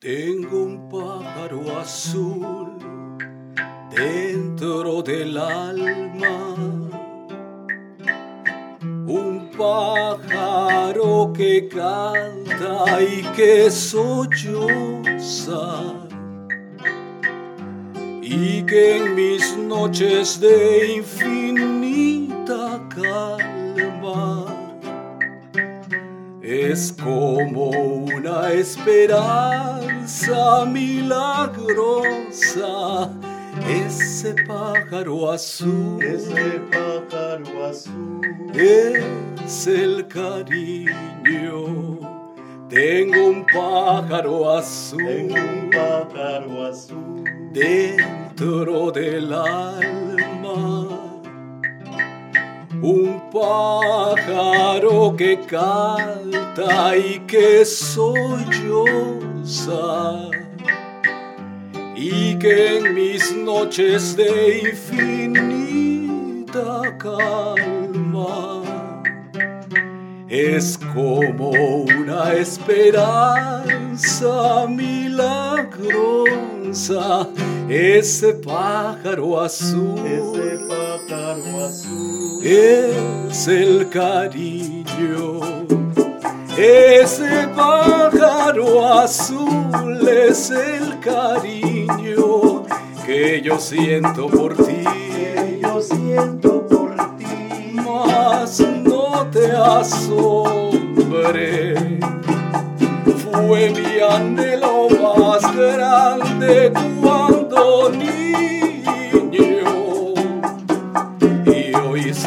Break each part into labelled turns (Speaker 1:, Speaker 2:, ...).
Speaker 1: Tengo un pájaro azul dentro del alma. Un pájaro que canta y que solloza. Y que en mis noches de infinita calma es como una esperanza milagrosa. Ese pájaro azul,
Speaker 2: ese pájaro azul
Speaker 1: es el cariño. Tengo un pájaro azul,
Speaker 2: tengo un pájaro azul
Speaker 1: dentro del alma un pájaro que canta y que solloza y que en mis noches de infinita calma es como una esperanza milagrosa. Ese pájaro azul
Speaker 2: ese pájaro azul
Speaker 1: es el cariño ese pájaro azul es el cariño que yo siento por ti.
Speaker 2: Que yo siento por ti.
Speaker 1: Mas no te asombre. Fue mi anhelo más grande cuando niño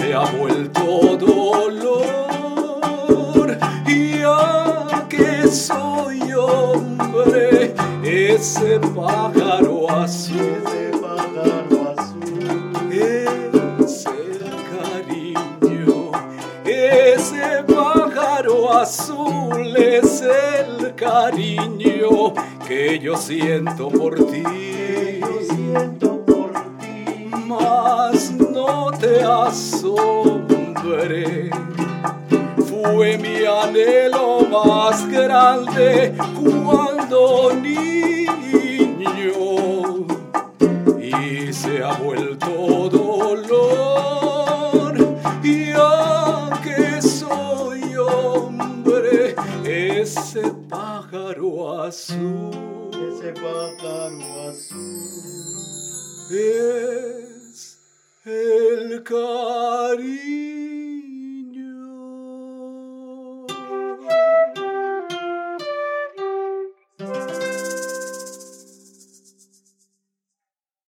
Speaker 1: se ha vuelto dolor. Y ya que soy hombre ese pájaro azul
Speaker 2: ese pájaro azul.
Speaker 1: es el cariño. Ese pájaro azul es el cariño que yo siento por ti te asombre. Fue mi anhelo más grande cuando niño y se ha vuelto dolor. Y aunque soy hombre, ese pájaro azul
Speaker 2: ese pájaro azul
Speaker 1: el cariño.